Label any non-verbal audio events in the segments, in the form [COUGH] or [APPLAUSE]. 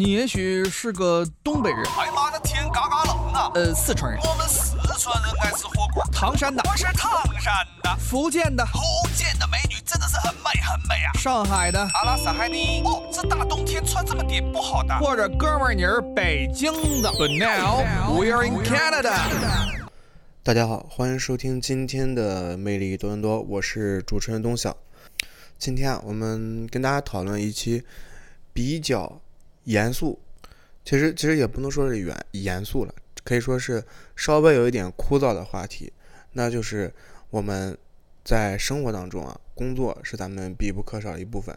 你也许是个东北人，哎妈的天嘎嘎冷啊！呃，四川人，我们四川人爱吃火锅。唐山的，我是唐山的，福建的，福建的美女真的是很美很美啊！上海的，阿拉斯海尼。哦，这大冬天穿这么点不好的。或者哥们儿你是北京的。But now we are in Canada。大家好，欢迎收听今天的魅力多伦多，我是主持人东晓。今天啊，我们跟大家讨论一期比较严肃，其实其实也不能说是严严肃了，可以说是稍微有一点枯燥的话题，那就是我们在生活当中啊，工作是咱们必不可少的一部分。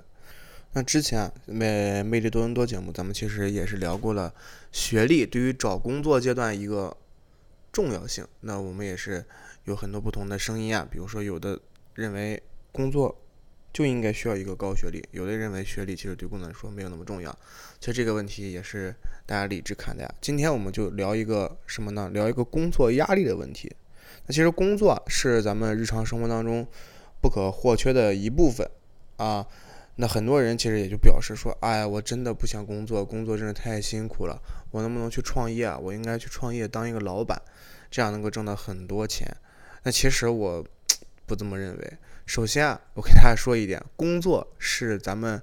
那之前啊，魅魅力多伦多节目，咱们其实也是聊过了学历对于找工作阶段一个重要性。那我们也是有很多不同的声音啊，比如说有的认为工作就应该需要一个高学历，有的认为学历其实对工作来说没有那么重要。其实这个问题也是大家理智看待。今天我们就聊一个什么呢？聊一个工作压力的问题。那其实工作是咱们日常生活当中不可或缺的一部分啊。那很多人其实也就表示说，哎，我真的不想工作，工作真的太辛苦了，我能不能去创业啊？我应该去创业当一个老板，这样能够挣到很多钱。那其实我 [TSK] 不这么认为。首先啊，我给大家说一点，工作是咱们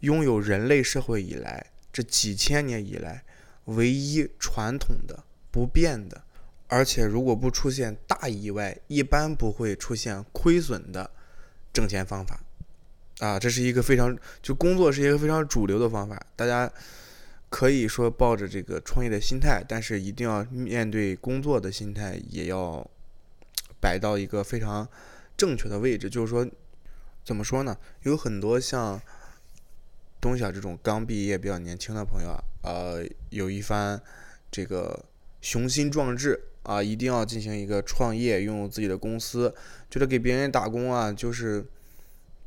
拥有人类社会以来这几千年以来唯一传统的不变的，而且如果不出现大意外，一般不会出现亏损的挣钱方法。啊，这是一个非常就工作是一个非常主流的方法，大家可以说抱着这个创业的心态，但是一定要面对工作的心态也要摆到一个非常。正确的位置，就是说，怎么说呢？有很多像东晓这种刚毕业、比较年轻的朋友啊，呃，有一番这个雄心壮志啊，一定要进行一个创业，拥有自己的公司，觉得给别人打工啊，就是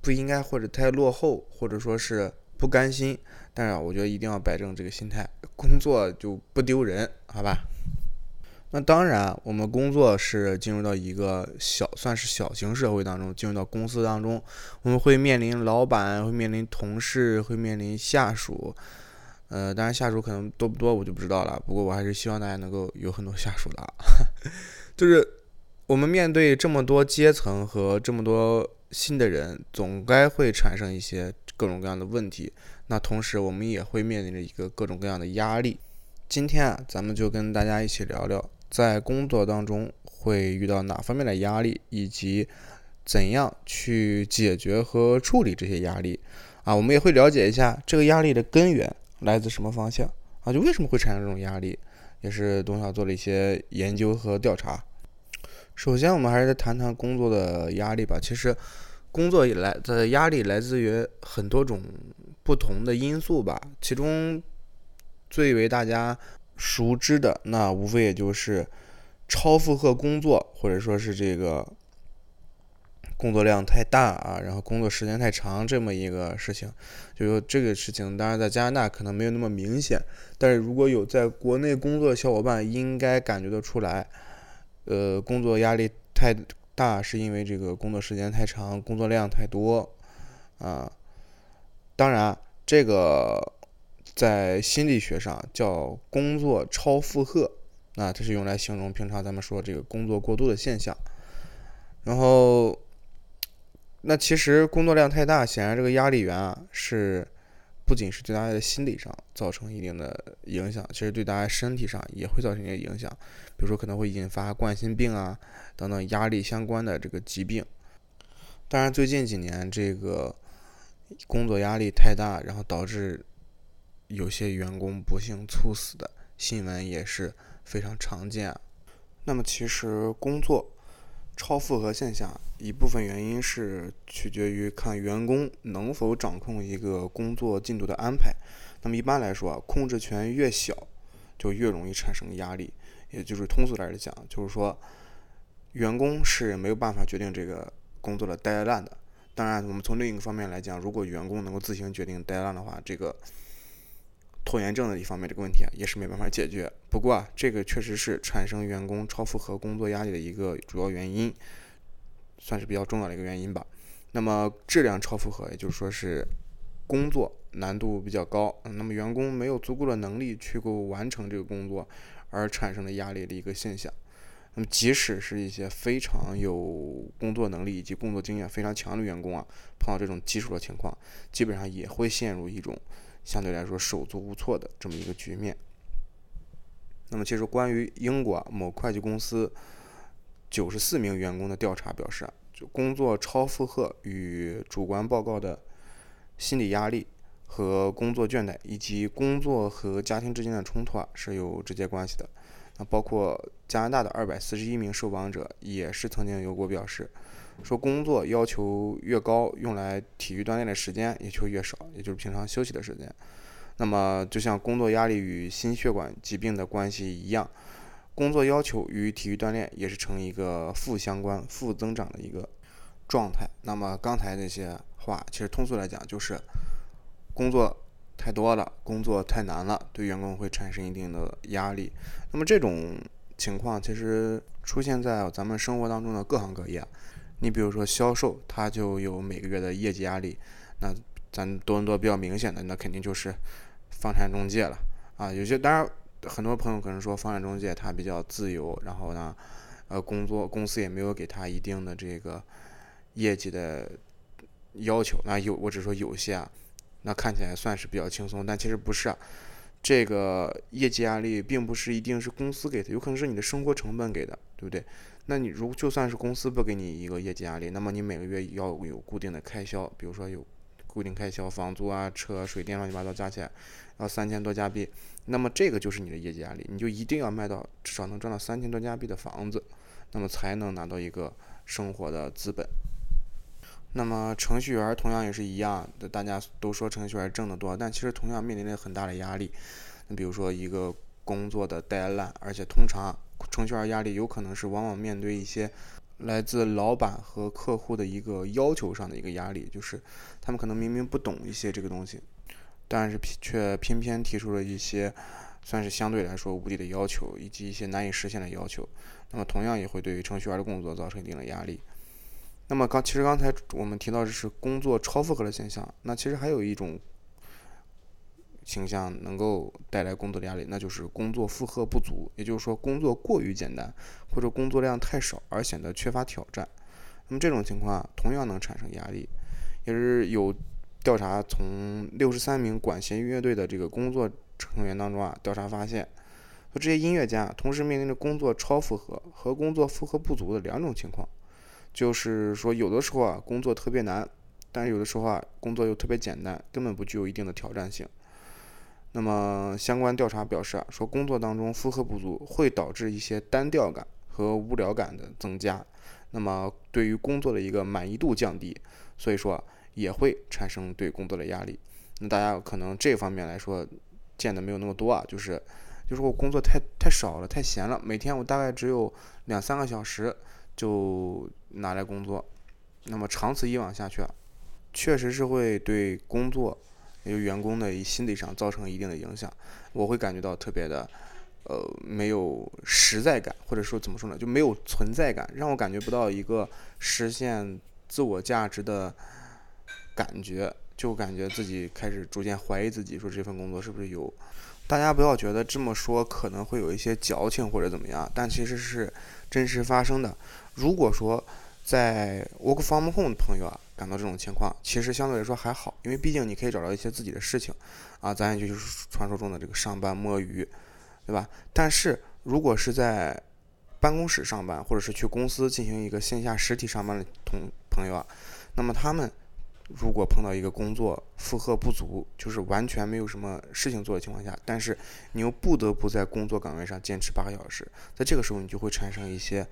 不应该或者太落后，或者说是不甘心。但是，我觉得一定要摆正这个心态，工作就不丢人，好吧？那当然，我们工作是进入到一个小，算是小型社会当中，进入到公司当中，我们会面临老板，会面临同事，会面临下属。呃，当然下属可能多不多我就不知道了。不过我还是希望大家能够有很多下属的。[LAUGHS] 就是我们面对这么多阶层和这么多新的人，总该会产生一些各种各样的问题。那同时，我们也会面临着一个各种各样的压力。今天啊，咱们就跟大家一起聊聊。在工作当中会遇到哪方面的压力，以及怎样去解决和处理这些压力啊？我们也会了解一下这个压力的根源来自什么方向啊？就为什么会产生这种压力？也是董晓做了一些研究和调查。首先，我们还是谈谈工作的压力吧。其实，工作以来的压力来自于很多种不同的因素吧，其中最为大家。熟知的那无非也就是超负荷工作，或者说是这个工作量太大啊，然后工作时间太长这么一个事情。就说这个事情，当然在加拿大可能没有那么明显，但是如果有在国内工作的小伙伴，应该感觉得出来，呃，工作压力太大是因为这个工作时间太长，工作量太多啊。当然这个。在心理学上叫工作超负荷，那这是用来形容平常咱们说这个工作过度的现象。然后，那其实工作量太大，显然这个压力源啊是不仅是对大家的心理上造成一定的影响，其实对大家身体上也会造成一些影响，比如说可能会引发冠心病啊等等压力相关的这个疾病。当然，最近几年这个工作压力太大，然后导致。有些员工不幸猝死的新闻也是非常常见。那么，其实工作超负荷现象一部分原因是取决于看员工能否掌控一个工作进度的安排。那么一般来说，控制权越小，就越容易产生压力。也就是通俗来讲，就是说员工是没有办法决定这个工作的 deadline 的。当然，我们从另一个方面来讲，如果员工能够自行决定 deadline 的话，这个。拖延症的一方面，这个问题啊也是没办法解决。不过啊，这个确实是产生员工超负荷工作压力的一个主要原因，算是比较重要的一个原因吧。那么质量超负荷，也就是说是工作难度比较高，那么员工没有足够的能力去够完成这个工作而产生的压力的一个现象。那么，即使是一些非常有工作能力以及工作经验非常强的员工啊，碰到这种棘手的情况，基本上也会陷入一种相对来说手足无措的这么一个局面。那么，其实关于英国某会计公司九十四名员工的调查表示啊，就工作超负荷与主观报告的心理压力和工作倦怠以及工作和家庭之间的冲突啊是有直接关系的。那包括加拿大的二百四十一名受访者也是曾经有过表示，说工作要求越高，用来体育锻炼的时间也就越少，也就是平常休息的时间。那么就像工作压力与心血管疾病的关系一样，工作要求与体育锻炼也是成一个负相关、负增长的一个状态。那么刚才那些话，其实通俗来讲就是工作。太多了，工作太难了，对员工会产生一定的压力。那么这种情况其实出现在咱们生活当中的各行各业。你比如说销售，他就有每个月的业绩压力。那咱多伦多比较明显的，那肯定就是房产中介了啊。有些当然很多朋友可能说房产中介他比较自由，然后呢，呃，工作公司也没有给他一定的这个业绩的要求。那有我只说有些啊。那看起来算是比较轻松，但其实不是啊。这个业绩压力并不是一定是公司给的，有可能是你的生活成本给的，对不对？那你如就算是公司不给你一个业绩压力，那么你每个月要有固定的开销，比如说有固定开销，房租啊、车、水电乱七八糟加起来要三千多加币，那么这个就是你的业绩压力，你就一定要卖到至少能赚到三千多加币的房子，那么才能拿到一个生活的资本。那么程序员同样也是一样的，大家都说程序员挣得多，但其实同样面临着很大的压力。你比如说一个工作的怠懒而且通常程序员压力有可能是往往面对一些来自老板和客户的一个要求上的一个压力，就是他们可能明明不懂一些这个东西，但是却偏偏提出了一些算是相对来说无理的要求，以及一些难以实现的要求。那么同样也会对于程序员的工作造成一定的压力。那么刚其实刚才我们提到的是工作超负荷的现象，那其实还有一种倾向能够带来工作的压力，那就是工作负荷不足，也就是说工作过于简单或者工作量太少而显得缺乏挑战。那么这种情况同样能产生压力，也是有调查从六十三名管弦乐队的这个工作成员当中啊，调查发现，说这些音乐家同时面临着工作超负荷和工作负荷不足的两种情况。就是说，有的时候啊，工作特别难，但是有的时候啊，工作又特别简单，根本不具有一定的挑战性。那么相关调查表示啊，说工作当中负荷不足会导致一些单调感和无聊感的增加，那么对于工作的一个满意度降低，所以说也会产生对工作的压力。那大家可能这方面来说见的没有那么多啊，就是就是我工作太太少了，太闲了，每天我大概只有两三个小时。就拿来工作，那么长此以往下去啊，确实是会对工作，有员工的心理上造成一定的影响。我会感觉到特别的，呃，没有实在感，或者说怎么说呢，就没有存在感，让我感觉不到一个实现自我价值的感觉，就感觉自己开始逐渐怀疑自己，说这份工作是不是有。大家不要觉得这么说可能会有一些矫情或者怎么样，但其实是真实发生的。如果说在 work from home 的朋友啊感到这种情况，其实相对来说还好，因为毕竟你可以找到一些自己的事情啊，咱也就是传说中的这个上班摸鱼，对吧？但是如果是在办公室上班，或者是去公司进行一个线下实体上班的同朋友啊，那么他们。如果碰到一个工作负荷不足，就是完全没有什么事情做的情况下，但是你又不得不在工作岗位上坚持八个小时，在这个时候你就会产生一些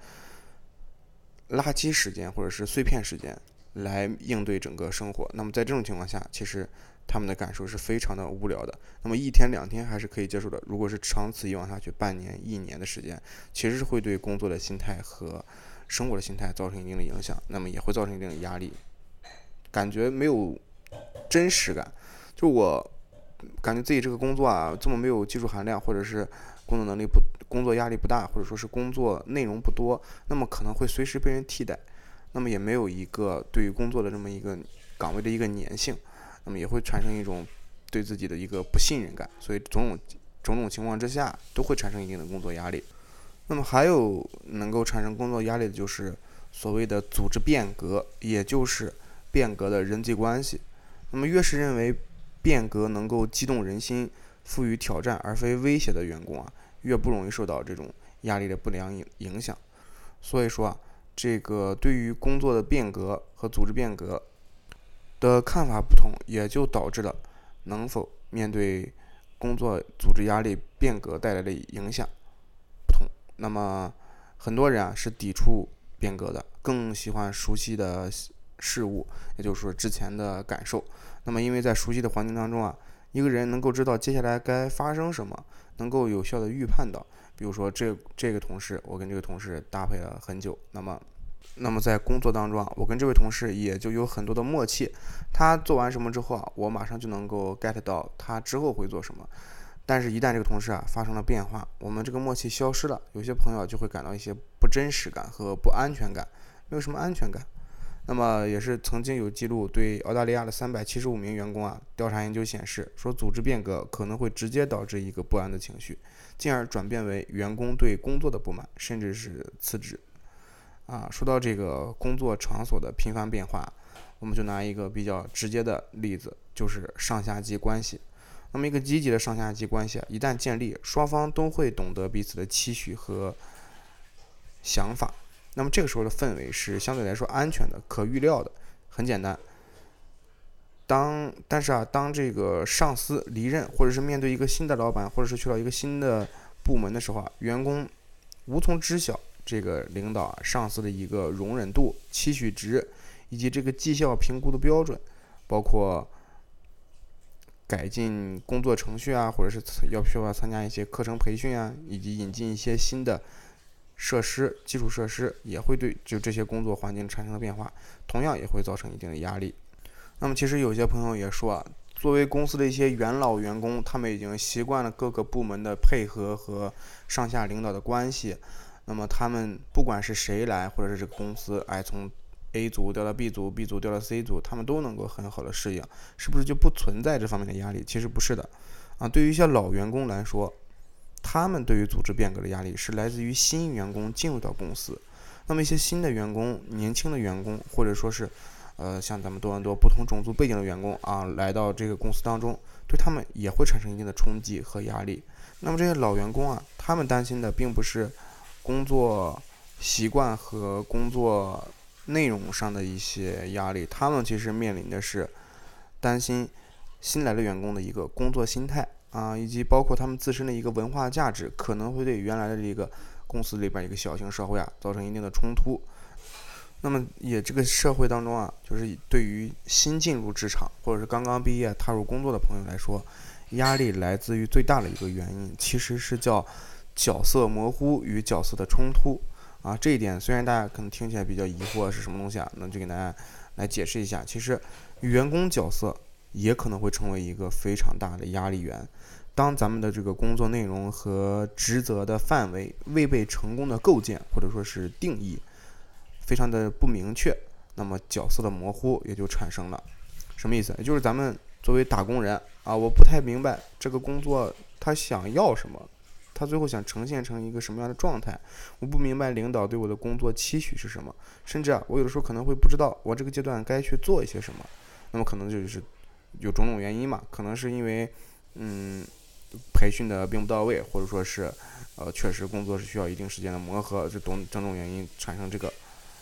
垃圾时间或者是碎片时间来应对整个生活。那么在这种情况下，其实他们的感受是非常的无聊的。那么一天两天还是可以接受的，如果是长此以往下去，半年一年的时间，其实是会对工作的心态和生活的心态造成一定的影响，那么也会造成一定的压力。感觉没有真实感，就我感觉自己这个工作啊，这么没有技术含量，或者是工作能力不、工作压力不大，或者说是工作内容不多，那么可能会随时被人替代，那么也没有一个对于工作的这么一个岗位的一个粘性，那么也会产生一种对自己的一个不信任感，所以种种种种情况之下都会产生一定的工作压力。那么还有能够产生工作压力的就是所谓的组织变革，也就是变革的人际关系。那么越是认为变革能够激动人心、赋予挑战而非威胁的员工啊，越不容易受到这种压力的不良影影响。所以说啊，这个对于工作的变革和组织变革。的看法不同，也就导致了能否面对工作组织压力变革带来的影响不同。那么，很多人啊是抵触变革的，更喜欢熟悉的事物，也就是说之前的感受。那么，因为在熟悉的环境当中啊，一个人能够知道接下来该发生什么，能够有效的预判到。比如说，这这个同事，我跟这个同事搭配了很久，那么。那么在工作当中啊，我跟这位同事也就有很多的默契。他做完什么之后啊，我马上就能够 get 到他之后会做什么。但是，一旦这个同事啊发生了变化，我们这个默契消失了，有些朋友就会感到一些不真实感和不安全感，没有什么安全感。那么，也是曾经有记录对澳大利亚的三百七十五名员工啊调查研究显示，说组织变革可能会直接导致一个不安的情绪，进而转变为员工对工作的不满，甚至是辞职。啊，说到这个工作场所的频繁变化，我们就拿一个比较直接的例子，就是上下级关系。那么，一个积极的上下级关系啊，一旦建立，双方都会懂得彼此的期许和想法。那么，这个时候的氛围是相对来说安全的、可预料的。很简单，当但是啊，当这个上司离任，或者是面对一个新的老板，或者是去到一个新的部门的时候啊，员工无从知晓。这个领导啊，上司的一个容忍度、期许值，以及这个绩效评估的标准，包括改进工作程序啊，或者是要需要参加一些课程培训啊，以及引进一些新的设施、基础设施，也会对就这些工作环境产生了变化，同样也会造成一定的压力。那么，其实有些朋友也说啊，作为公司的一些元老员工，他们已经习惯了各个部门的配合和上下领导的关系。那么他们不管是谁来，或者是这个公司，哎，从 A 组调到 B 组，B 组调到 C 组，他们都能够很好的适应，是不是就不存在这方面的压力？其实不是的，啊，对于一些老员工来说，他们对于组织变革的压力是来自于新员工进入到公司，那么一些新的员工、年轻的员工，或者说是，呃，像咱们多伦多不同种族背景的员工啊，来到这个公司当中，对他们也会产生一定的冲击和压力。那么这些老员工啊，他们担心的并不是。工作习惯和工作内容上的一些压力，他们其实面临的是担心新来的员工的一个工作心态啊，以及包括他们自身的一个文化价值，可能会对原来的这个公司里边一个小型社会啊造成一定的冲突。那么也这个社会当中啊，就是对于新进入职场或者是刚刚毕业踏入工作的朋友来说，压力来自于最大的一个原因，其实是叫。角色模糊与角色的冲突啊，这一点虽然大家可能听起来比较疑惑是什么东西啊，那就给大家来解释一下。其实，员工角色也可能会成为一个非常大的压力源。当咱们的这个工作内容和职责的范围未被成功的构建或者说是定义，非常的不明确，那么角色的模糊也就产生了。什么意思？也就是咱们作为打工人啊，我不太明白这个工作他想要什么。他最后想呈现成一个什么样的状态？我不明白领导对我的工作期许是什么，甚至啊，我有的时候可能会不知道我这个阶段该去做一些什么。那么可能就是有种种原因嘛，可能是因为嗯培训的并不到位，或者说是呃确实工作是需要一定时间的磨合，这种种种原因产生这个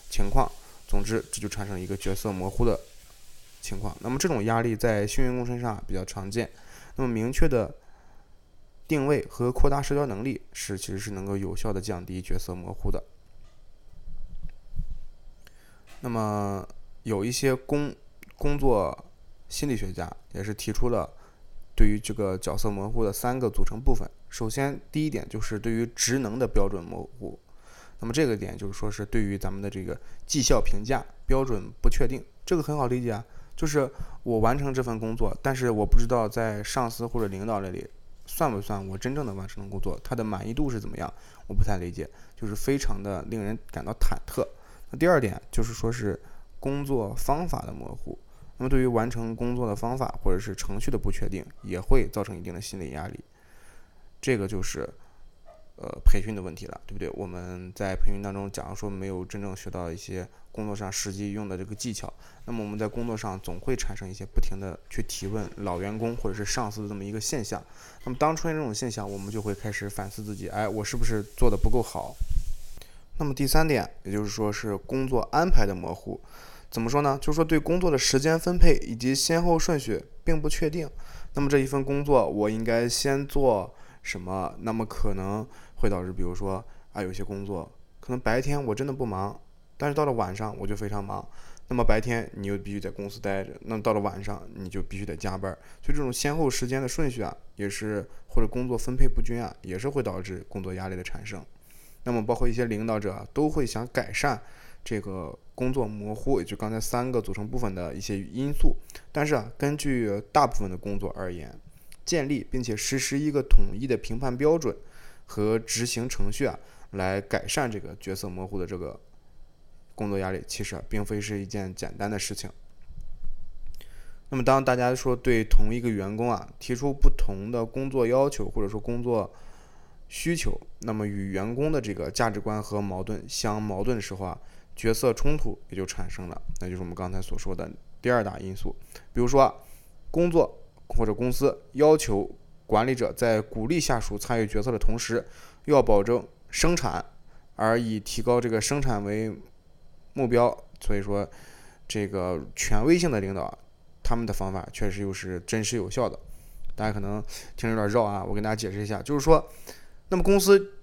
情况。总之，这就产生一个角色模糊的情况。那么这种压力在新员工身上比较常见。那么明确的。定位和扩大社交能力是其实是能够有效的降低角色模糊的。那么有一些工工作心理学家也是提出了对于这个角色模糊的三个组成部分。首先，第一点就是对于职能的标准模糊。那么这个点就是说是对于咱们的这个绩效评价标准不确定。这个很好理解啊，就是我完成这份工作，但是我不知道在上司或者领导那里。算不算我真正的完成了工作？他的满意度是怎么样？我不太理解，就是非常的令人感到忐忑。那第二点就是说是工作方法的模糊。那么对于完成工作的方法或者是程序的不确定，也会造成一定的心理压力。这个就是呃培训的问题了，对不对？我们在培训当中，假如说没有真正学到一些工作上实际用的这个技巧，那么我们在工作上总会产生一些不停的去提问老员工或者是上司的这么一个现象。那么当出现这种现象，我们就会开始反思自己，哎，我是不是做的不够好？那么第三点，也就是说是工作安排的模糊。怎么说呢？就是说对工作的时间分配以及先后顺序并不确定。那么这一份工作我应该先做什么？那么可能会导致，比如说啊，有些工作可能白天我真的不忙，但是到了晚上我就非常忙。那么白天你又必须在公司待着，那么到了晚上你就必须得加班。所以这种先后时间的顺序啊，也是或者工作分配不均啊，也是会导致工作压力的产生。那么包括一些领导者都会想改善。这个工作模糊，也就刚才三个组成部分的一些因素。但是啊，根据大部分的工作而言，建立并且实施一个统一的评判标准和执行程序啊，来改善这个角色模糊的这个工作压力，其实啊，并非是一件简单的事情。那么，当大家说对同一个员工啊提出不同的工作要求或者说工作需求，那么与员工的这个价值观和矛盾相矛盾的时候啊。角色冲突也就产生了，那就是我们刚才所说的第二大因素。比如说，工作或者公司要求管理者在鼓励下属参与决策的同时，要保证生产，而以提高这个生产为目标。所以说，这个权威性的领导，他们的方法确实又是真实有效的。大家可能听着有点绕啊，我跟大家解释一下，就是说，那么公司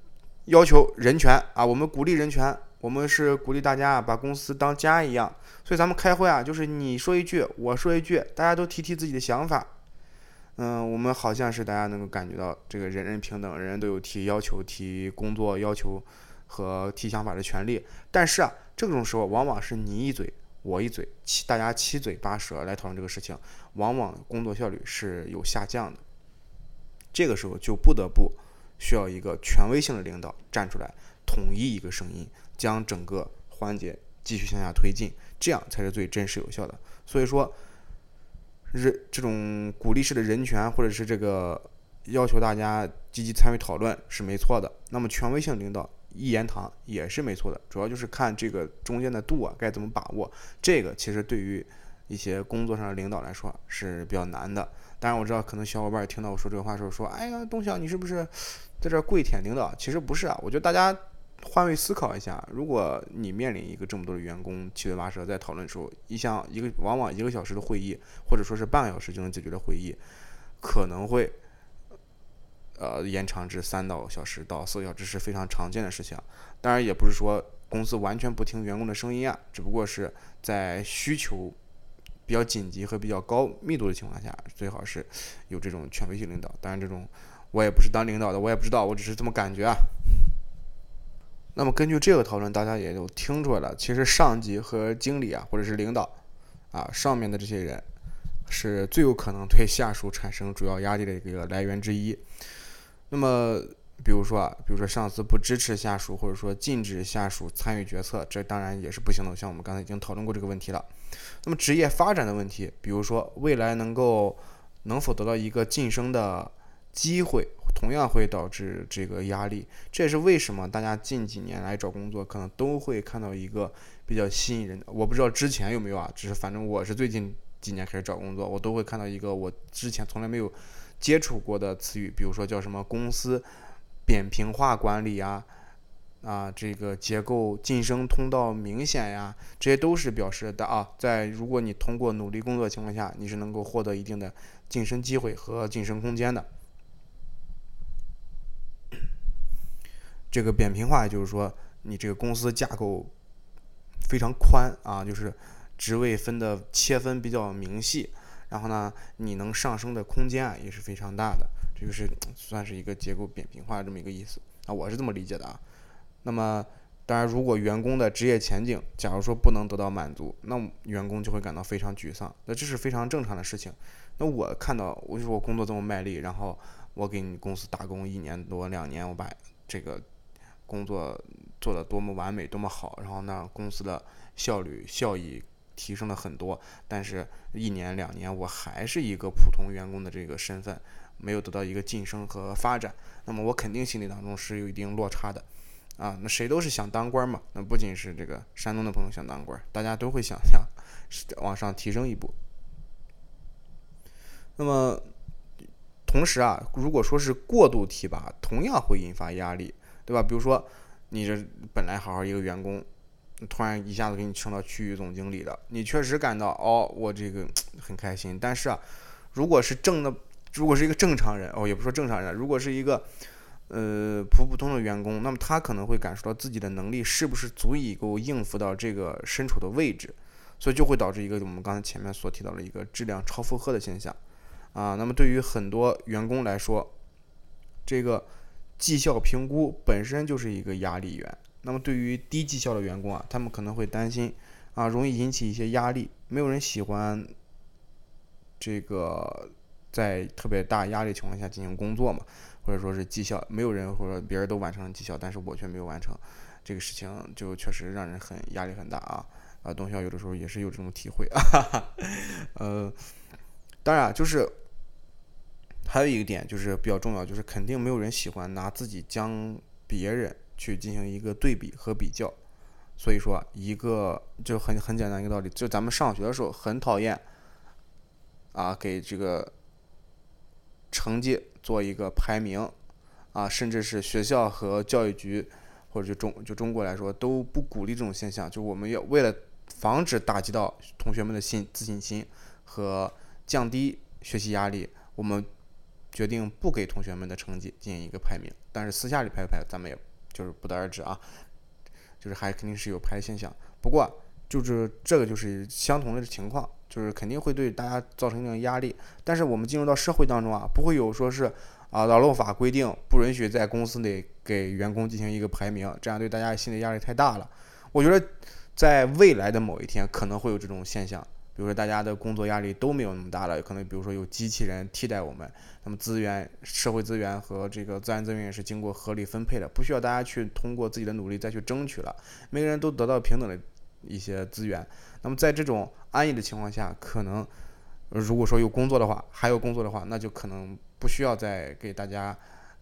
要求人权啊，我们鼓励人权。我们是鼓励大家啊把公司当家一样，所以咱们开会啊，就是你说一句，我说一句，大家都提提自己的想法。嗯，我们好像是大家能够感觉到这个人人平等，人人都有提要求、提工作要求和提想法的权利。但是啊，这种时候往往是你一嘴我一嘴，七大家七嘴八舌来讨论这个事情，往往工作效率是有下降的。这个时候就不得不需要一个权威性的领导站出来，统一一个声音。将整个环节继续向下推进，这样才是最真实有效的。所以说，人这种鼓励式的人权，或者是这个要求大家积极参与讨论是没错的。那么权威性领导一言堂也是没错的，主要就是看这个中间的度啊该怎么把握。这个其实对于一些工作上的领导来说是比较难的。当然我知道，可能小伙伴听到我说这个话时候说：“哎呀，东晓你是不是在这跪舔领导？”其实不是啊，我觉得大家。换位思考一下，如果你面临一个这么多的员工七嘴八舌在讨论的时候，一项一个往往一个小时的会议，或者说是半个小时就能解决的会议，可能会呃延长至三到小时到四个小时是非常常见的事情。当然，也不是说公司完全不听员工的声音啊，只不过是在需求比较紧急和比较高密度的情况下，最好是有这种权威性领导。当然，这种我也不是当领导的，我也不知道，我只是这么感觉啊。那么根据这个讨论，大家也就听出来了，其实上级和经理啊，或者是领导，啊上面的这些人，是最有可能对下属产生主要压力的一个来源之一。那么，比如说啊，比如说上司不支持下属，或者说禁止下属参与决策，这当然也是不行的。像我们刚才已经讨论过这个问题了。那么职业发展的问题，比如说未来能够能否得到一个晋升的机会。同样会导致这个压力，这也是为什么大家近几年来找工作可能都会看到一个比较吸引人的。我不知道之前有没有啊，只是反正我是最近几年开始找工作，我都会看到一个我之前从来没有接触过的词语，比如说叫什么公司扁平化管理啊，啊这个结构晋升通道明显呀，这些都是表示的啊，在如果你通过努力工作情况下，你是能够获得一定的晋升机会和晋升空间的。这个扁平化就是说，你这个公司架构非常宽啊，就是职位分的切分比较明细，然后呢，你能上升的空间啊也是非常大的，这就是算是一个结构扁平化这么一个意思啊，我是这么理解的啊。那么，当然，如果员工的职业前景假如说不能得到满足，那员工就会感到非常沮丧，那这是非常正常的事情。那我看到，我就说我工作这么卖力，然后我给你公司打工一年多两年，我把这个。工作做的多么完美，多么好，然后呢，公司的效率、效益提升了很多，但是一年两年我还是一个普通员工的这个身份，没有得到一个晋升和发展，那么我肯定心里当中是有一定落差的。啊，那谁都是想当官嘛。那不仅是这个山东的朋友想当官，大家都会想想往上提升一步。那么，同时啊，如果说是过度提拔，同样会引发压力，对吧？比如说，你这本来好好一个员工，突然一下子给你升到区域总经理了，你确实感到哦，我这个很开心。但是啊，如果是正的，如果是一个正常人，哦，也不说正常人，如果是一个。呃，普普通的员工，那么他可能会感受到自己的能力是不是足以够应付到这个身处的位置，所以就会导致一个我们刚才前面所提到的一个质量超负荷的现象啊。那么对于很多员工来说，这个绩效评估本身就是一个压力源。那么对于低绩效的员工啊，他们可能会担心啊，容易引起一些压力，没有人喜欢这个在特别大压力情况下进行工作嘛。或者说是绩效，没有人或者别人都完成了绩效，但是我却没有完成，这个事情就确实让人很压力很大啊！啊，东校有的时候也是有这种体会啊。[LAUGHS] 呃，当然就是还有一个点就是比较重要，就是肯定没有人喜欢拿自己将别人去进行一个对比和比较。所以说，一个就很很简单一个道理，就咱们上学的时候很讨厌啊，给这个成绩。做一个排名，啊，甚至是学校和教育局，或者就中就中国来说都不鼓励这种现象。就我们要为了防止打击到同学们的信自信心和降低学习压力，我们决定不给同学们的成绩进行一个排名。但是私下里排不排，咱们也就是不得而知啊。就是还肯定是有排现象，不过就是这个就是相同的情况。就是肯定会对大家造成一定压力，但是我们进入到社会当中啊，不会有说是啊劳动法规定不允许在公司内给员工进行一个排名，这样对大家心理压力太大了。我觉得在未来的某一天可能会有这种现象，比如说大家的工作压力都没有那么大了，可能比如说有机器人替代我们，那么资源、社会资源和这个自然资源也是经过合理分配的，不需要大家去通过自己的努力再去争取了，每个人都得到平等的。一些资源，那么在这种安逸的情况下，可能如果说有工作的话，还有工作的话，那就可能不需要再给大家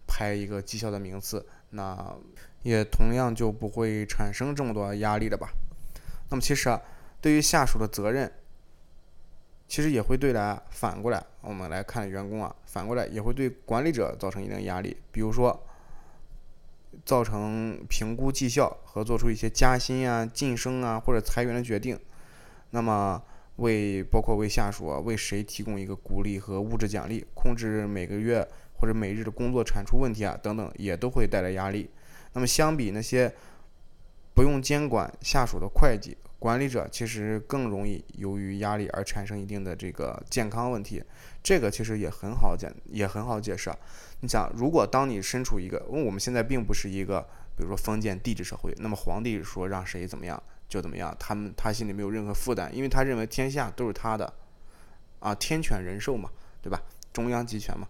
排一个绩效的名次，那也同样就不会产生这么多压力了吧？那么其实啊，对于下属的责任，其实也会对来反过来，我们来看员工啊，反过来也会对管理者造成一定压力，比如说。造成评估绩效和做出一些加薪啊、晋升啊或者裁员的决定，那么为包括为下属啊为谁提供一个鼓励和物质奖励，控制每个月或者每日的工作产出问题啊等等，也都会带来压力。那么相比那些不用监管下属的会计管理者，其实更容易由于压力而产生一定的这个健康问题。这个其实也很好解，也很好解释。你想，如果当你身处一个，因为我们现在并不是一个，比如说封建帝制社会，那么皇帝说让谁怎么样就怎么样，他们他心里没有任何负担，因为他认为天下都是他的，啊，天权人授嘛，对吧？中央集权嘛。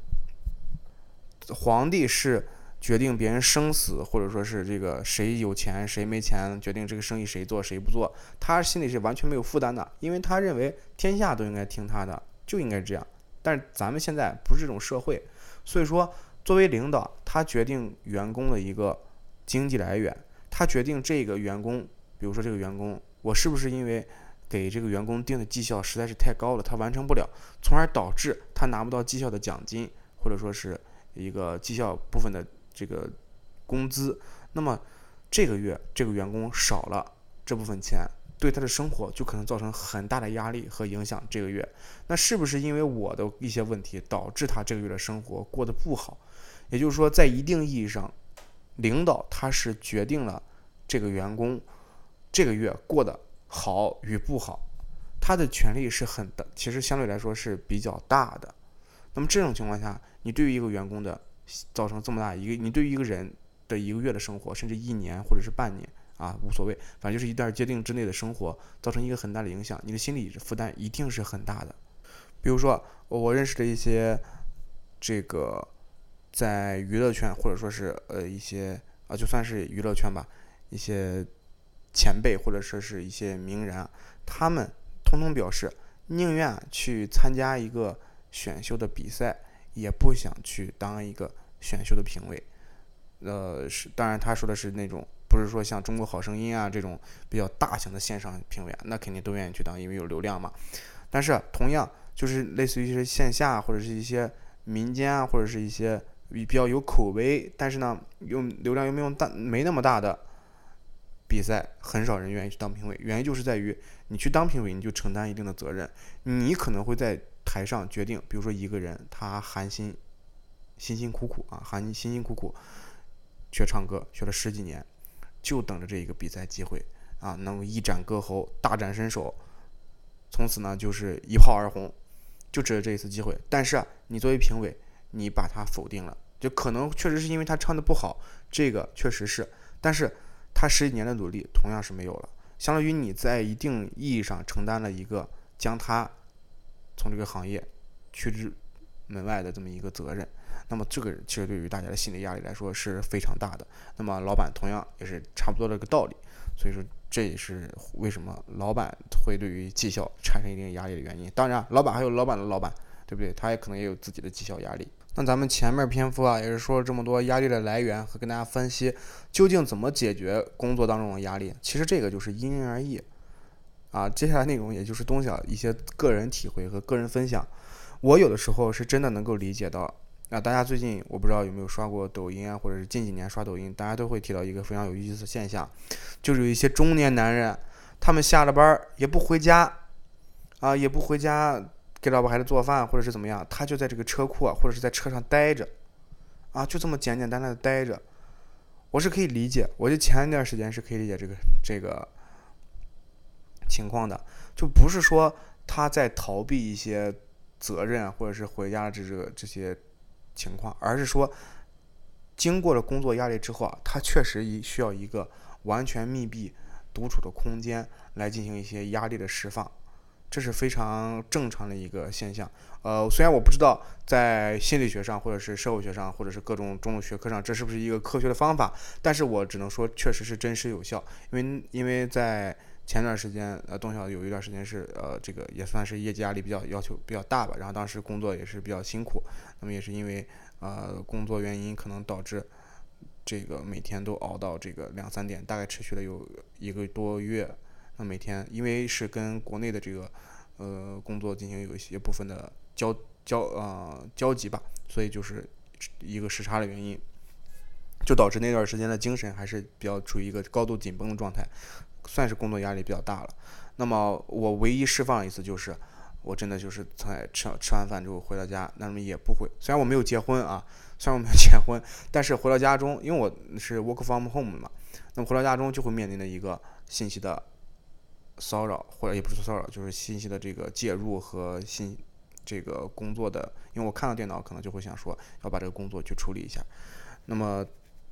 皇帝是决定别人生死，或者说是这个谁有钱谁没钱，决定这个生意谁做谁不做，他心里是完全没有负担的，因为他认为天下都应该听他的，就应该这样。但是咱们现在不是这种社会。所以说，作为领导，他决定员工的一个经济来源，他决定这个员工，比如说这个员工，我是不是因为给这个员工定的绩效实在是太高了，他完成不了，从而导致他拿不到绩效的奖金，或者说是一个绩效部分的这个工资，那么这个月这个员工少了这部分钱。对他的生活就可能造成很大的压力和影响。这个月，那是不是因为我的一些问题导致他这个月的生活过得不好？也就是说，在一定意义上，领导他是决定了这个员工这个月过得好与不好，他的权利是很大，其实相对来说是比较大的。那么这种情况下，你对于一个员工的造成这么大一个，你对于一个人的一个月的生活，甚至一年或者是半年。啊，无所谓，反正就是一段界定之内的生活，造成一个很大的影响，你的心理负担一定是很大的。比如说，我认识的一些这个在娱乐圈，或者说是呃一些啊，就算是娱乐圈吧，一些前辈或者说是一些名人，他们通通表示宁愿去参加一个选秀的比赛，也不想去当一个选秀的评委。呃，是，当然他说的是那种，不是说像《中国好声音》啊这种比较大型的线上评委啊，那肯定都愿意去当，因为有流量嘛。但是同样，就是类似于是线下或者是一些民间啊，或者是一些比较有口碑，但是呢，用流量又没有大没那么大的比赛，很少人愿意去当评委。原因就是在于，你去当评委，你就承担一定的责任，你可能会在台上决定，比如说一个人他寒心辛辛苦苦啊，寒辛辛苦苦。学唱歌学了十几年，就等着这一个比赛机会啊，能一展歌喉，大展身手，从此呢就是一炮而红，就指着这一次机会。但是，你作为评委，你把他否定了，就可能确实是因为他唱的不好，这个确实是，但是他十几年的努力同样是没有了，相当于你在一定意义上承担了一个将他从这个行业驱之门外的这么一个责任。那么这个其实对于大家的心理压力来说是非常大的。那么老板同样也是差不多这个道理，所以说这也是为什么老板会对于绩效产生一定压力的原因。当然，老板还有老板的老板，对不对？他也可能也有自己的绩效压力。那咱们前面篇幅啊，也是说了这么多压力的来源和跟大家分析究竟怎么解决工作当中的压力。其实这个就是因人而异啊。接下来内容也就是东晓一些个人体会和个人分享。我有的时候是真的能够理解到。那大家最近我不知道有没有刷过抖音啊，或者是近几年刷抖音，大家都会提到一个非常有意思的现象，就是有一些中年男人，他们下了班也不回家，啊，也不回家给老婆孩子做饭，或者是怎么样，他就在这个车库啊，或者是在车上待着，啊，就这么简简单单的待着，我是可以理解，我就前一段时间是可以理解这个这个情况的，就不是说他在逃避一些责任，或者是回家这这个这些。情况，而是说，经过了工作压力之后啊，他确实一需要一个完全密闭、独处的空间来进行一些压力的释放，这是非常正常的一个现象。呃，虽然我不知道在心理学上，或者是社会学上，或者是各种种种学科上，这是不是一个科学的方法，但是我只能说，确实是真实有效。因为因为在前段时间，呃，东晓有一段时间是，呃，这个也算是业绩压力比较要求比较大吧。然后当时工作也是比较辛苦，那么也是因为，呃，工作原因可能导致这个每天都熬到这个两三点，大概持续了有一个多月。那每天因为是跟国内的这个，呃，工作进行有一些部分的交交呃交集吧，所以就是一个时差的原因，就导致那段时间的精神还是比较处于一个高度紧绷的状态。算是工作压力比较大了，那么我唯一释放一次就是，我真的就是在吃吃完饭之后回到家，那么也不会。虽然我没有结婚啊，虽然我没有结婚，但是回到家中，因为我是 work from home 嘛，那么回到家中就会面临的一个信息的骚扰，或者也不是骚扰，就是信息的这个介入和信这个工作的，因为我看到电脑可能就会想说要把这个工作去处理一下。那么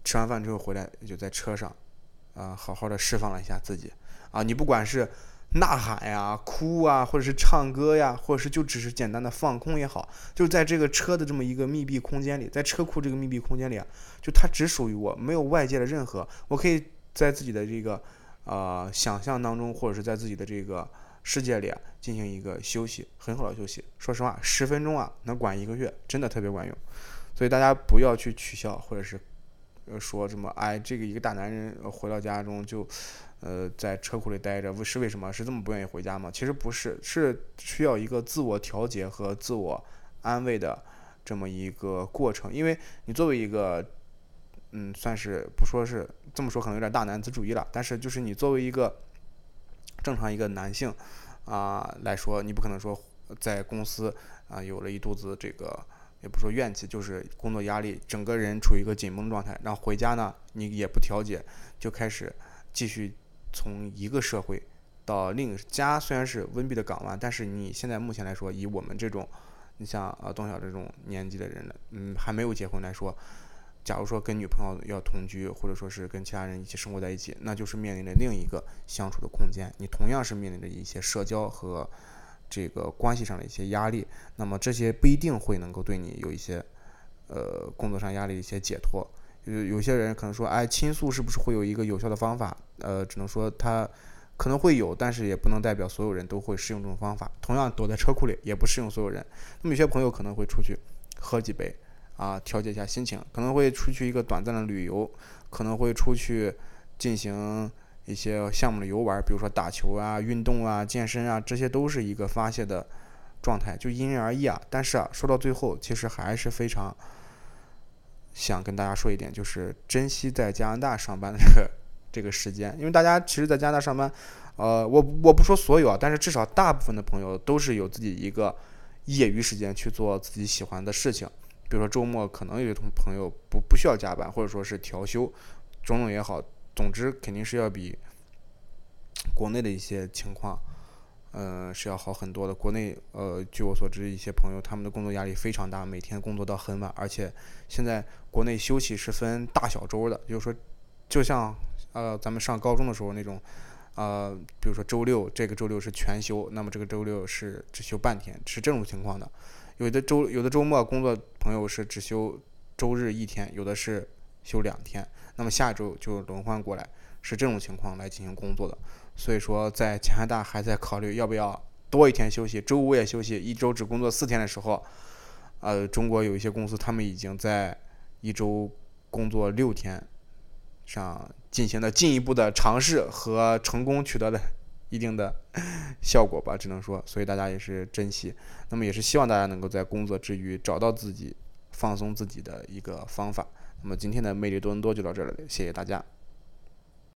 吃完饭之后回来就在车上。啊，好好的释放了一下自己啊！你不管是呐喊呀、哭啊，或者是唱歌呀，或者是就只是简单的放空也好，就在这个车的这么一个密闭空间里，在车库这个密闭空间里啊，就它只属于我，没有外界的任何，我可以在自己的这个呃想象当中，或者是在自己的这个世界里，进行一个休息，很好的休息。说实话，十分钟啊，能管一个月，真的特别管用。所以大家不要去取笑，或者是。呃，说什么？哎，这个一个大男人回到家中就，呃，在车库里待着，是为什么？是这么不愿意回家吗？其实不是，是需要一个自我调节和自我安慰的这么一个过程。因为你作为一个，嗯，算是不说是这么说，可能有点大男子主义了。但是就是你作为一个正常一个男性啊来说，你不可能说在公司啊有了一肚子这个。也不说怨气，就是工作压力，整个人处于一个紧绷状态。然后回家呢，你也不调节，就开始继续从一个社会到另一个家。虽然是温闭的港湾，但是你现在目前来说，以我们这种，你像呃东晓这种年纪的人呢，嗯，还没有结婚来说，假如说跟女朋友要同居，或者说是跟其他人一起生活在一起，那就是面临着另一个相处的空间。你同样是面临着一些社交和。这个关系上的一些压力，那么这些不一定会能够对你有一些，呃，工作上压力一些解脱。有有些人可能说，哎，倾诉是不是会有一个有效的方法？呃，只能说他可能会有，但是也不能代表所有人都会适用这种方法。同样，躲在车库里也不适用所有人。那么有些朋友可能会出去喝几杯啊，调节一下心情，可能会出去一个短暂的旅游，可能会出去进行一些项目的游玩，比如说打球啊、运动啊、健身啊，这些都是一个发泄的状态，就因人而异啊。但是啊，说到最后，其实还是非常想跟大家说一点，就是珍惜在加拿大上班的这个时间，因为大家其实，在加拿大上班，呃，我我不说所有啊，但是至少大部分的朋友都是有自己一个业余时间去做自己喜欢的事情，比如说周末可能有些朋友不不需要加班，或者说是调休，种种也好，总之肯定是要比国内的一些情况。呃，是要好很多的。国内，呃，据我所知，一些朋友他们的工作压力非常大，每天工作到很晚，而且现在国内休息是分大小周的，就是说，就像呃咱们上高中的时候那种，呃，比如说周六这个周六是全休，那么这个周六是只休半天，是这种情况的。有的周有的周末工作朋友是只休周日一天，有的是休两天，那么下周就轮换过来，是这种情况来进行工作的。所以说，在加拿大还在考虑要不要多一天休息，周五也休息，一周只工作四天的时候，呃，中国有一些公司他们已经在一周工作六天上进行了进一步的尝试和成功取得了 [LAUGHS] 一定的 [LAUGHS] 效果吧，只能说，所以大家也是珍惜，那么也是希望大家能够在工作之余找到自己放松自己的一个方法。那么今天的魅力多伦多就到这里，谢谢大家。